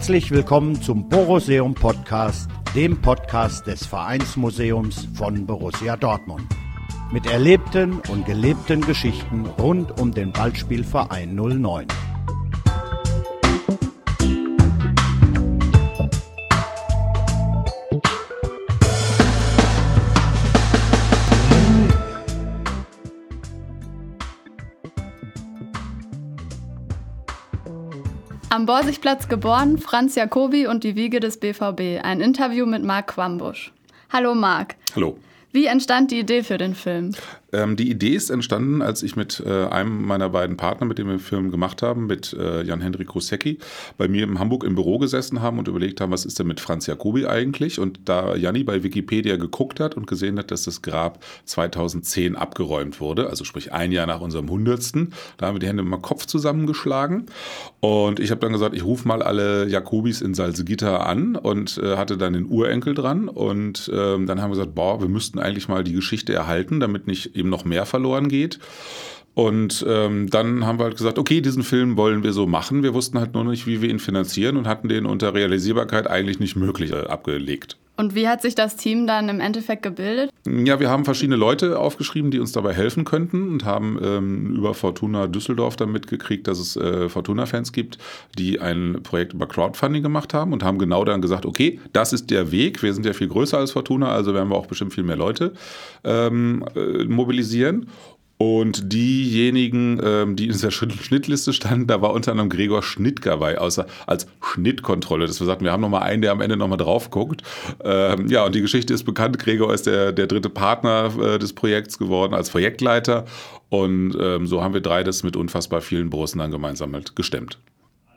Herzlich willkommen zum Boruseum Podcast, dem Podcast des Vereinsmuseums von Borussia Dortmund. Mit erlebten und gelebten Geschichten rund um den Ballspielverein 09. Borsigplatz geboren, Franz Jacobi und die Wiege des BVB. Ein Interview mit Marc Quambusch. Hallo Marc. Hallo. Wie entstand die Idee für den Film? Ähm, die Idee ist entstanden, als ich mit äh, einem meiner beiden Partner, mit dem wir den Film gemacht haben, mit äh, Jan-Henrik Rusecki, bei mir in Hamburg im Büro gesessen haben und überlegt haben, was ist denn mit Franz Jacobi eigentlich? Und da Janni bei Wikipedia geguckt hat und gesehen hat, dass das Grab 2010 abgeräumt wurde, also sprich ein Jahr nach unserem 100. Da haben wir die Hände mal Kopf zusammengeschlagen. Und ich habe dann gesagt, ich rufe mal alle Jakobis in Salzgitter an und äh, hatte dann den Urenkel dran. Und ähm, dann haben wir gesagt, boah, wir müssten eigentlich mal die Geschichte erhalten, damit nicht eben noch mehr verloren geht. Und ähm, dann haben wir halt gesagt, okay, diesen Film wollen wir so machen. Wir wussten halt nur nicht, wie wir ihn finanzieren und hatten den unter Realisierbarkeit eigentlich nicht möglich äh, abgelegt. Und wie hat sich das Team dann im Endeffekt gebildet? Ja, wir haben verschiedene Leute aufgeschrieben, die uns dabei helfen könnten und haben ähm, über Fortuna Düsseldorf dann mitgekriegt, dass es äh, Fortuna-Fans gibt, die ein Projekt über Crowdfunding gemacht haben und haben genau dann gesagt, okay, das ist der Weg. Wir sind ja viel größer als Fortuna, also werden wir auch bestimmt viel mehr Leute ähm, äh, mobilisieren. Und diejenigen, ähm, die in dieser Schnittliste standen, da war unter anderem Gregor Schnittger bei, außer als Schnittkontrolle. Dass wir sagten, wir haben noch mal einen, der am Ende noch mal drauf guckt. Ähm, ja, und die Geschichte ist bekannt. Gregor ist der, der dritte Partner äh, des Projekts geworden als Projektleiter. Und ähm, so haben wir drei das mit unfassbar vielen Borussen dann gemeinsam halt gestemmt.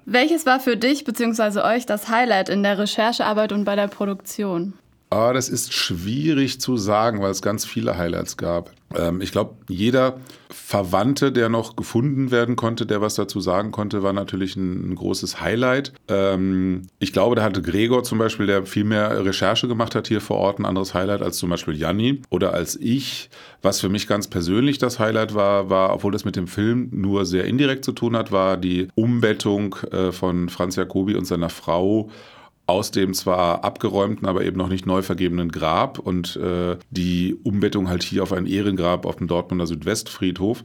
Welches war für dich bzw. euch das Highlight in der Recherchearbeit und bei der Produktion? Ah, das ist schwierig zu sagen, weil es ganz viele Highlights gab. Ähm, ich glaube, jeder Verwandte, der noch gefunden werden konnte, der was dazu sagen konnte, war natürlich ein, ein großes Highlight. Ähm, ich glaube, da hatte Gregor zum Beispiel, der viel mehr Recherche gemacht hat hier vor Ort, ein anderes Highlight als zum Beispiel Janni oder als ich. Was für mich ganz persönlich das Highlight war, war, obwohl das mit dem Film nur sehr indirekt zu tun hat, war die Umbettung äh, von Franz Jacobi und seiner Frau aus dem zwar abgeräumten, aber eben noch nicht neu vergebenen Grab und äh, die Umbettung halt hier auf ein Ehrengrab auf dem Dortmunder Südwestfriedhof.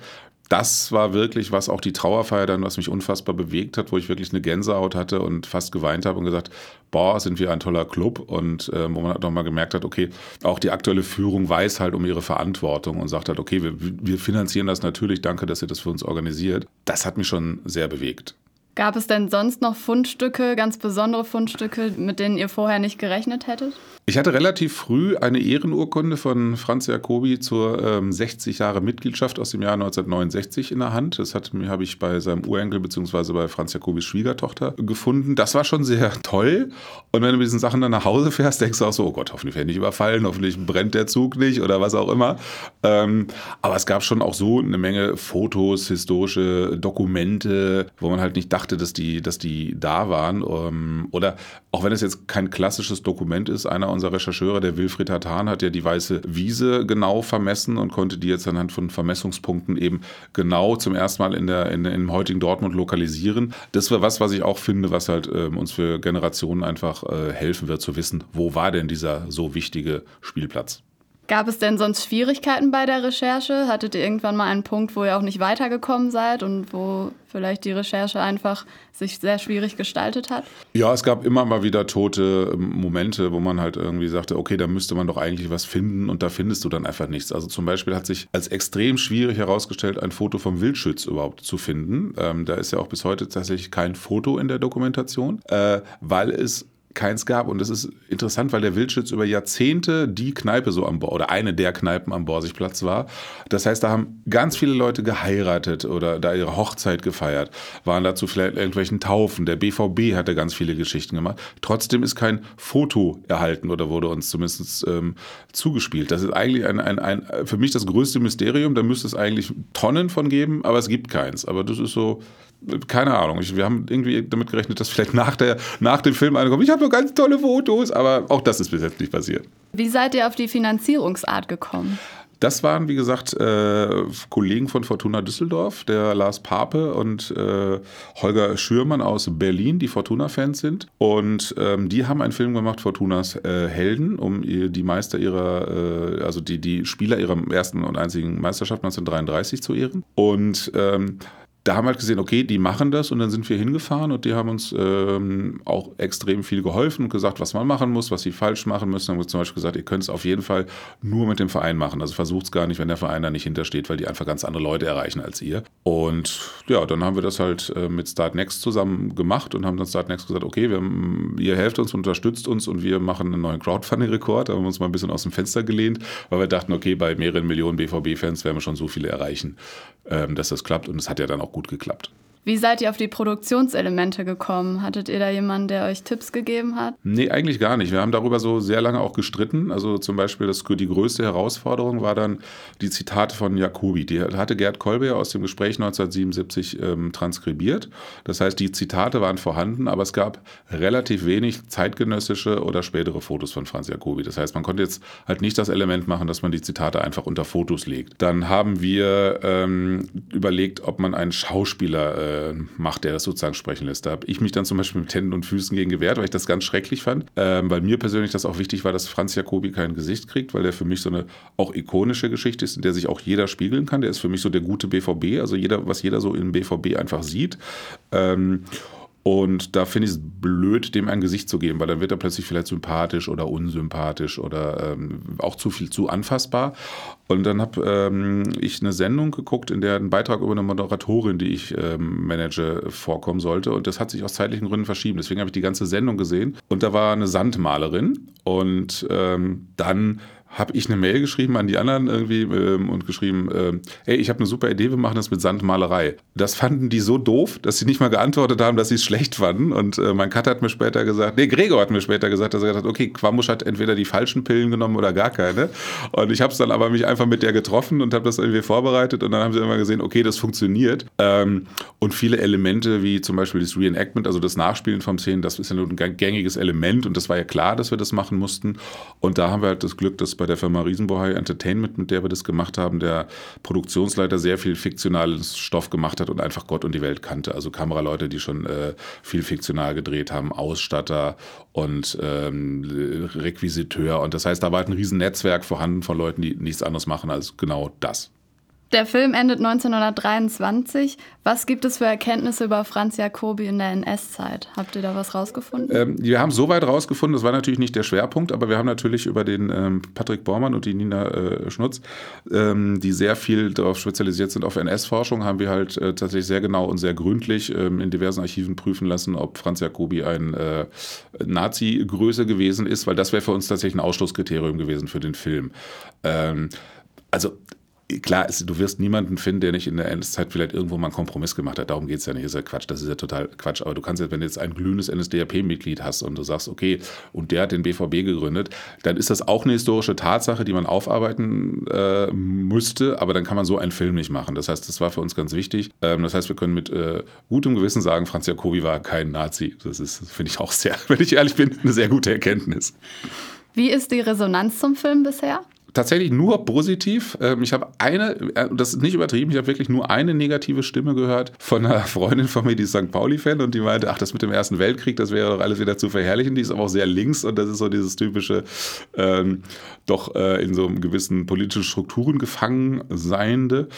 Das war wirklich, was auch die Trauerfeier dann, was mich unfassbar bewegt hat, wo ich wirklich eine Gänsehaut hatte und fast geweint habe und gesagt, boah, sind wir ein toller Club und äh, wo man halt nochmal gemerkt hat, okay, auch die aktuelle Führung weiß halt um ihre Verantwortung und sagt halt, okay, wir, wir finanzieren das natürlich, danke, dass ihr das für uns organisiert. Das hat mich schon sehr bewegt. Gab es denn sonst noch Fundstücke, ganz besondere Fundstücke, mit denen ihr vorher nicht gerechnet hättet? Ich hatte relativ früh eine Ehrenurkunde von Franz Jacobi zur ähm, 60 Jahre Mitgliedschaft aus dem Jahr 1969 in der Hand. Das habe ich bei seinem Urenkel bzw. bei Franz Jacobis Schwiegertochter gefunden. Das war schon sehr toll. Und wenn du mit diesen Sachen dann nach Hause fährst, denkst du auch so, oh Gott, hoffentlich werde ich nicht überfallen, hoffentlich brennt der Zug nicht oder was auch immer. Ähm, aber es gab schon auch so eine Menge Fotos, historische Dokumente, wo man halt nicht dachte, dass die, dass die da waren. Ähm, oder auch wenn es jetzt kein klassisches Dokument ist, einer unser Rechercheure, der Wilfried Hatan, hat ja die weiße Wiese genau vermessen und konnte die jetzt anhand von Vermessungspunkten eben genau zum ersten Mal in der, in, im heutigen Dortmund lokalisieren. Das war was, was ich auch finde, was halt äh, uns für Generationen einfach äh, helfen wird zu wissen, wo war denn dieser so wichtige Spielplatz. Gab es denn sonst Schwierigkeiten bei der Recherche? Hattet ihr irgendwann mal einen Punkt, wo ihr auch nicht weitergekommen seid und wo vielleicht die Recherche einfach sich sehr schwierig gestaltet hat? Ja, es gab immer mal wieder tote ähm, Momente, wo man halt irgendwie sagte, okay, da müsste man doch eigentlich was finden und da findest du dann einfach nichts. Also zum Beispiel hat sich als extrem schwierig herausgestellt, ein Foto vom Wildschütz überhaupt zu finden. Ähm, da ist ja auch bis heute tatsächlich kein Foto in der Dokumentation, äh, weil es keins gab. Und das ist interessant, weil der Wildschütz über Jahrzehnte die Kneipe so am Bor oder eine der Kneipen am Borsigplatz war. Das heißt, da haben ganz viele Leute geheiratet oder da ihre Hochzeit gefeiert, waren dazu vielleicht irgendwelchen Taufen. Der BVB hatte ganz viele Geschichten gemacht. Trotzdem ist kein Foto erhalten oder wurde uns zumindest ähm, zugespielt. Das ist eigentlich ein, ein, ein, für mich das größte Mysterium. Da müsste es eigentlich Tonnen von geben, aber es gibt keins. Aber das ist so, keine Ahnung. Ich, wir haben irgendwie damit gerechnet, dass vielleicht nach, der, nach dem Film eine kommt. Ich habe noch ganz tolle Fotos, aber auch das ist bis jetzt nicht passiert. Wie seid ihr auf die Finanzierungsart gekommen? Das waren, wie gesagt, äh, Kollegen von Fortuna Düsseldorf, der Lars Pape und äh, Holger Schürmann aus Berlin, die Fortuna-Fans sind. Und ähm, die haben einen Film gemacht, Fortunas äh, Helden, um die Meister ihrer, äh, also die, die Spieler ihrer ersten und einzigen Meisterschaft 1933 zu ehren. Und ähm, da haben wir halt gesehen, okay, die machen das und dann sind wir hingefahren und die haben uns ähm, auch extrem viel geholfen und gesagt, was man machen muss, was sie falsch machen müssen. Haben wir zum Beispiel gesagt, ihr könnt es auf jeden Fall nur mit dem Verein machen. Also versucht es gar nicht, wenn der Verein da nicht hintersteht, weil die einfach ganz andere Leute erreichen als ihr. Und ja, dann haben wir das halt äh, mit Start Next zusammen gemacht und haben dann Start Next gesagt, okay, wir, ihr helft uns, unterstützt uns und wir machen einen neuen Crowdfunding-Rekord. Da haben wir uns mal ein bisschen aus dem Fenster gelehnt, weil wir dachten, okay, bei mehreren Millionen BVB-Fans werden wir schon so viele erreichen, ähm, dass das klappt. Und es hat ja dann auch gut gut geklappt. Wie seid ihr auf die Produktionselemente gekommen? Hattet ihr da jemanden, der euch Tipps gegeben hat? Nee, eigentlich gar nicht. Wir haben darüber so sehr lange auch gestritten. Also zum Beispiel das, die größte Herausforderung war dann die Zitate von Jacobi. Die hatte Gerd Kolbe aus dem Gespräch 1977 ähm, transkribiert. Das heißt, die Zitate waren vorhanden, aber es gab relativ wenig zeitgenössische oder spätere Fotos von Franz Jacobi. Das heißt, man konnte jetzt halt nicht das Element machen, dass man die Zitate einfach unter Fotos legt. Dann haben wir ähm, überlegt, ob man einen Schauspieler äh, äh, macht, der das sozusagen sprechen lässt. Da habe ich mich dann zum Beispiel mit Händen und Füßen gegen gewehrt, weil ich das ganz schrecklich fand. Ähm, weil mir persönlich das auch wichtig war, dass Franz Jacobi kein Gesicht kriegt, weil der für mich so eine auch ikonische Geschichte ist, in der sich auch jeder spiegeln kann. Der ist für mich so der gute BVB, also jeder, was jeder so im BVB einfach sieht. Ähm, und da finde ich es blöd, dem ein Gesicht zu geben, weil dann wird er plötzlich vielleicht sympathisch oder unsympathisch oder ähm, auch zu viel zu anfassbar. Und dann habe ähm, ich eine Sendung geguckt, in der ein Beitrag über eine Moderatorin, die ich ähm, manage, vorkommen sollte. Und das hat sich aus zeitlichen Gründen verschieben. Deswegen habe ich die ganze Sendung gesehen. Und da war eine Sandmalerin. Und ähm, dann habe ich eine Mail geschrieben an die anderen irgendwie ähm, und geschrieben, äh, ey, ich habe eine super Idee, wir machen das mit Sandmalerei. Das fanden die so doof, dass sie nicht mal geantwortet haben, dass sie es schlecht fanden. Und äh, mein Cut hat mir später gesagt, nee, Gregor hat mir später gesagt, dass er gesagt hat, okay, Quamusch hat entweder die falschen Pillen genommen oder gar keine. Und ich habe es dann aber mich einfach mit der getroffen und habe das irgendwie vorbereitet und dann haben sie immer gesehen, okay, das funktioniert. Ähm, und viele Elemente, wie zum Beispiel das Reenactment, also das Nachspielen vom Szenen, das ist ja nur ein gängiges Element und das war ja klar, dass wir das machen mussten. Und da haben wir halt das Glück, dass bei der Firma Riesenbohai Entertainment, mit der wir das gemacht haben, der Produktionsleiter sehr viel fiktionales Stoff gemacht hat und einfach Gott und die Welt kannte. Also Kameraleute, die schon äh, viel fiktional gedreht haben, Ausstatter und ähm, Requisiteur. Und das heißt, da war halt ein Riesennetzwerk vorhanden von Leuten, die nichts anderes machen als genau das. Der Film endet 1923. Was gibt es für Erkenntnisse über Franz Jacobi in der NS-Zeit? Habt ihr da was rausgefunden? Ähm, wir haben soweit rausgefunden, das war natürlich nicht der Schwerpunkt, aber wir haben natürlich über den ähm, Patrick Bormann und die Nina äh, Schnutz, ähm, die sehr viel darauf spezialisiert sind auf NS-Forschung, haben wir halt äh, tatsächlich sehr genau und sehr gründlich ähm, in diversen Archiven prüfen lassen, ob Franz Jacobi ein äh, Nazi-Größe gewesen ist, weil das wäre für uns tatsächlich ein Ausschlusskriterium gewesen für den Film. Ähm, also klar, du wirst niemanden finden, der nicht in der Endzeit vielleicht irgendwo mal einen Kompromiss gemacht hat. Darum geht es ja nicht. Das ist ja Quatsch. Das ist ja total Quatsch. Aber du kannst jetzt, wenn du jetzt ein glühendes NSDAP-Mitglied hast und du sagst, okay, und der hat den BVB gegründet, dann ist das auch eine historische Tatsache, die man aufarbeiten äh, müsste. Aber dann kann man so einen Film nicht machen. Das heißt, das war für uns ganz wichtig. Ähm, das heißt, wir können mit äh, gutem Gewissen sagen, Franz Jacobi war kein Nazi. Das ist, finde ich auch sehr, wenn ich ehrlich bin, eine sehr gute Erkenntnis. Wie ist die Resonanz zum Film bisher? Tatsächlich nur positiv. Ähm, ich habe eine, äh, das ist nicht übertrieben, ich habe wirklich nur eine negative Stimme gehört von einer Freundin von mir, die ist St. Pauli-Fan und die meinte, ach, das mit dem Ersten Weltkrieg, das wäre doch alles wieder zu verherrlichen. Die ist aber auch sehr links und das ist so dieses typische, ähm, doch äh, in so gewissen politischen Strukturen gefangen seiende.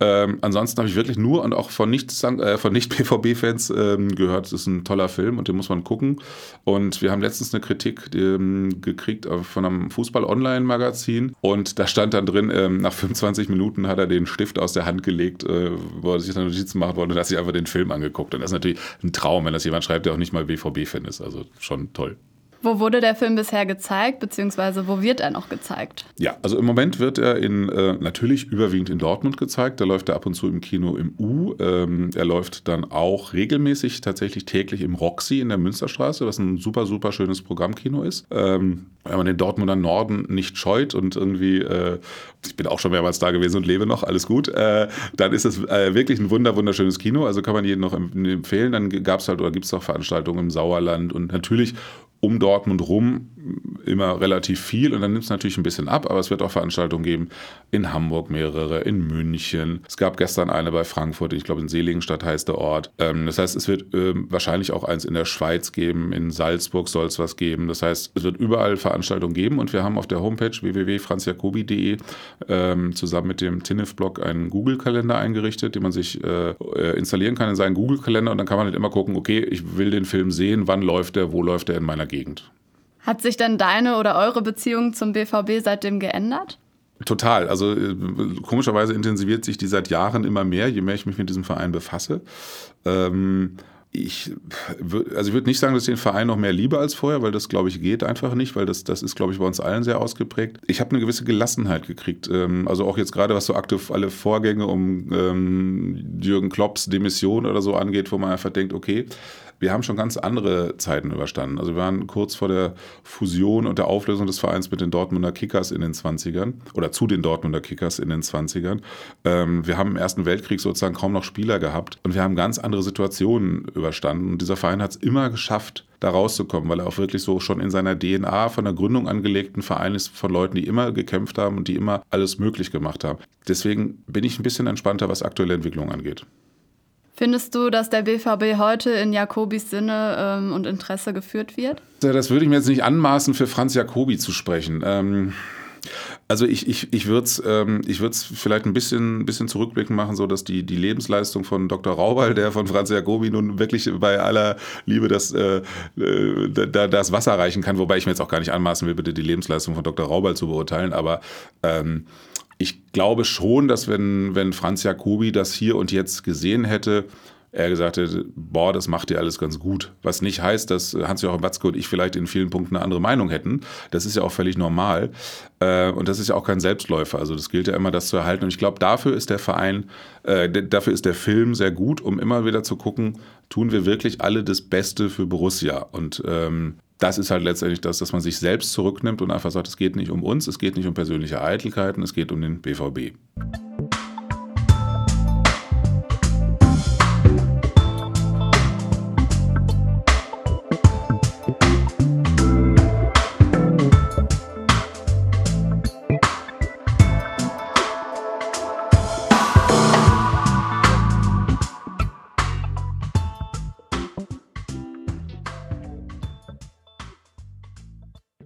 Ähm, ansonsten habe ich wirklich nur und auch von nicht, äh, von nicht BVB-Fans ähm, gehört, es ist ein toller Film und den muss man gucken. Und wir haben letztens eine Kritik ähm, gekriegt von einem Fußball-Online-Magazin und da stand dann drin, ähm, nach 25 Minuten hat er den Stift aus der Hand gelegt, äh, wo er sich dann Notizen machen wollte und hat sich einfach den Film angeguckt. Und das ist natürlich ein Traum, wenn das jemand schreibt, der auch nicht mal BVB-Fan ist. Also schon toll. Wo wurde der Film bisher gezeigt, beziehungsweise wo wird er noch gezeigt? Ja, also im Moment wird er in, äh, natürlich überwiegend in Dortmund gezeigt. Da läuft er ab und zu im Kino im U. Ähm, er läuft dann auch regelmäßig, tatsächlich täglich im Roxy in der Münsterstraße, was ein super, super schönes Programmkino ist. Ähm, wenn man den Dortmunder Norden nicht scheut und irgendwie, äh, ich bin auch schon mehrmals da gewesen und lebe noch, alles gut, äh, dann ist es äh, wirklich ein wunder, wunderschönes Kino. Also kann man jedem noch empfehlen. Dann gab es halt oder gibt es auch Veranstaltungen im Sauerland und natürlich um Dortmund rum immer relativ viel und dann nimmt es natürlich ein bisschen ab, aber es wird auch Veranstaltungen geben in Hamburg mehrere, in München. Es gab gestern eine bei Frankfurt, ich glaube in Seligenstadt heißt der Ort. Ähm, das heißt, es wird ähm, wahrscheinlich auch eins in der Schweiz geben, in Salzburg soll es was geben. Das heißt, es wird überall Veranstaltungen geben und wir haben auf der Homepage www.franzjacobi.de ähm, zusammen mit dem TINIF-Blog einen Google-Kalender eingerichtet, den man sich äh, äh, installieren kann in seinen Google-Kalender und dann kann man halt immer gucken, okay, ich will den Film sehen, wann läuft der, wo läuft der in meiner Gegend. Hat sich denn deine oder eure Beziehung zum BVB seitdem geändert? Total. Also äh, komischerweise intensiviert sich die seit Jahren immer mehr, je mehr ich mich mit diesem Verein befasse. Ähm, ich also ich würde nicht sagen, dass ich den Verein noch mehr liebe als vorher, weil das, glaube ich, geht einfach nicht, weil das, das ist, glaube ich, bei uns allen sehr ausgeprägt. Ich habe eine gewisse Gelassenheit gekriegt. Ähm, also auch jetzt gerade, was so aktiv alle Vorgänge um ähm, Jürgen Klopps Demission oder so angeht, wo man einfach denkt, okay, wir haben schon ganz andere Zeiten überstanden. Also wir waren kurz vor der Fusion und der Auflösung des Vereins mit den Dortmunder Kickers in den 20ern oder zu den Dortmunder Kickers in den 20ern. Ähm, wir haben im Ersten Weltkrieg sozusagen kaum noch Spieler gehabt und wir haben ganz andere Situationen überstanden. Und dieser Verein hat es immer geschafft, da rauszukommen, weil er auch wirklich so schon in seiner DNA von der Gründung angelegten Verein ist von Leuten, die immer gekämpft haben und die immer alles möglich gemacht haben. Deswegen bin ich ein bisschen entspannter, was aktuelle Entwicklungen angeht. Findest du, dass der BVB heute in Jakobis Sinne ähm, und Interesse geführt wird? Das würde ich mir jetzt nicht anmaßen, für Franz Jacobi zu sprechen. Ähm also ich, ich, ich würde es ähm, vielleicht ein bisschen, bisschen zurückblicken machen, so dass die, die Lebensleistung von Dr. Raubal, der von Franz Jacobi nun wirklich bei aller Liebe das, äh, äh da, das Wasser reichen kann, wobei ich mir jetzt auch gar nicht anmaßen will, bitte die Lebensleistung von Dr. Raubal zu beurteilen, aber ähm, ich glaube schon, dass wenn, wenn Franz Jacobi das hier und jetzt gesehen hätte, er gesagt hätte, boah, das macht ihr alles ganz gut. Was nicht heißt, dass Hans-Joachim Watzke und ich vielleicht in vielen Punkten eine andere Meinung hätten. Das ist ja auch völlig normal. Äh, und das ist ja auch kein Selbstläufer. Also das gilt ja immer, das zu erhalten. Und ich glaube, dafür ist der Verein, äh, dafür ist der Film sehr gut, um immer wieder zu gucken, tun wir wirklich alle das Beste für Borussia. Und ähm, das ist halt letztendlich das, dass man sich selbst zurücknimmt und einfach sagt, es geht nicht um uns, es geht nicht um persönliche Eitelkeiten, es geht um den BVB.